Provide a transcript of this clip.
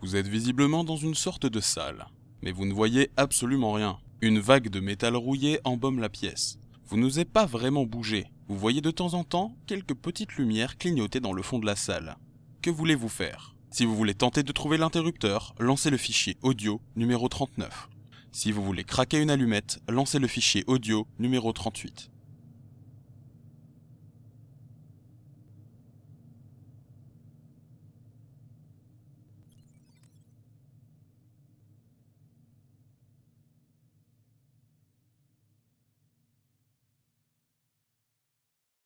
Vous êtes visiblement dans une sorte de salle, mais vous ne voyez absolument rien. Une vague de métal rouillé embaume la pièce. Vous n'osez pas vraiment bouger. Vous voyez de temps en temps quelques petites lumières clignoter dans le fond de la salle. Que voulez-vous faire? Si vous voulez tenter de trouver l'interrupteur, lancez le fichier audio numéro 39. Si vous voulez craquer une allumette, lancez le fichier audio numéro 38.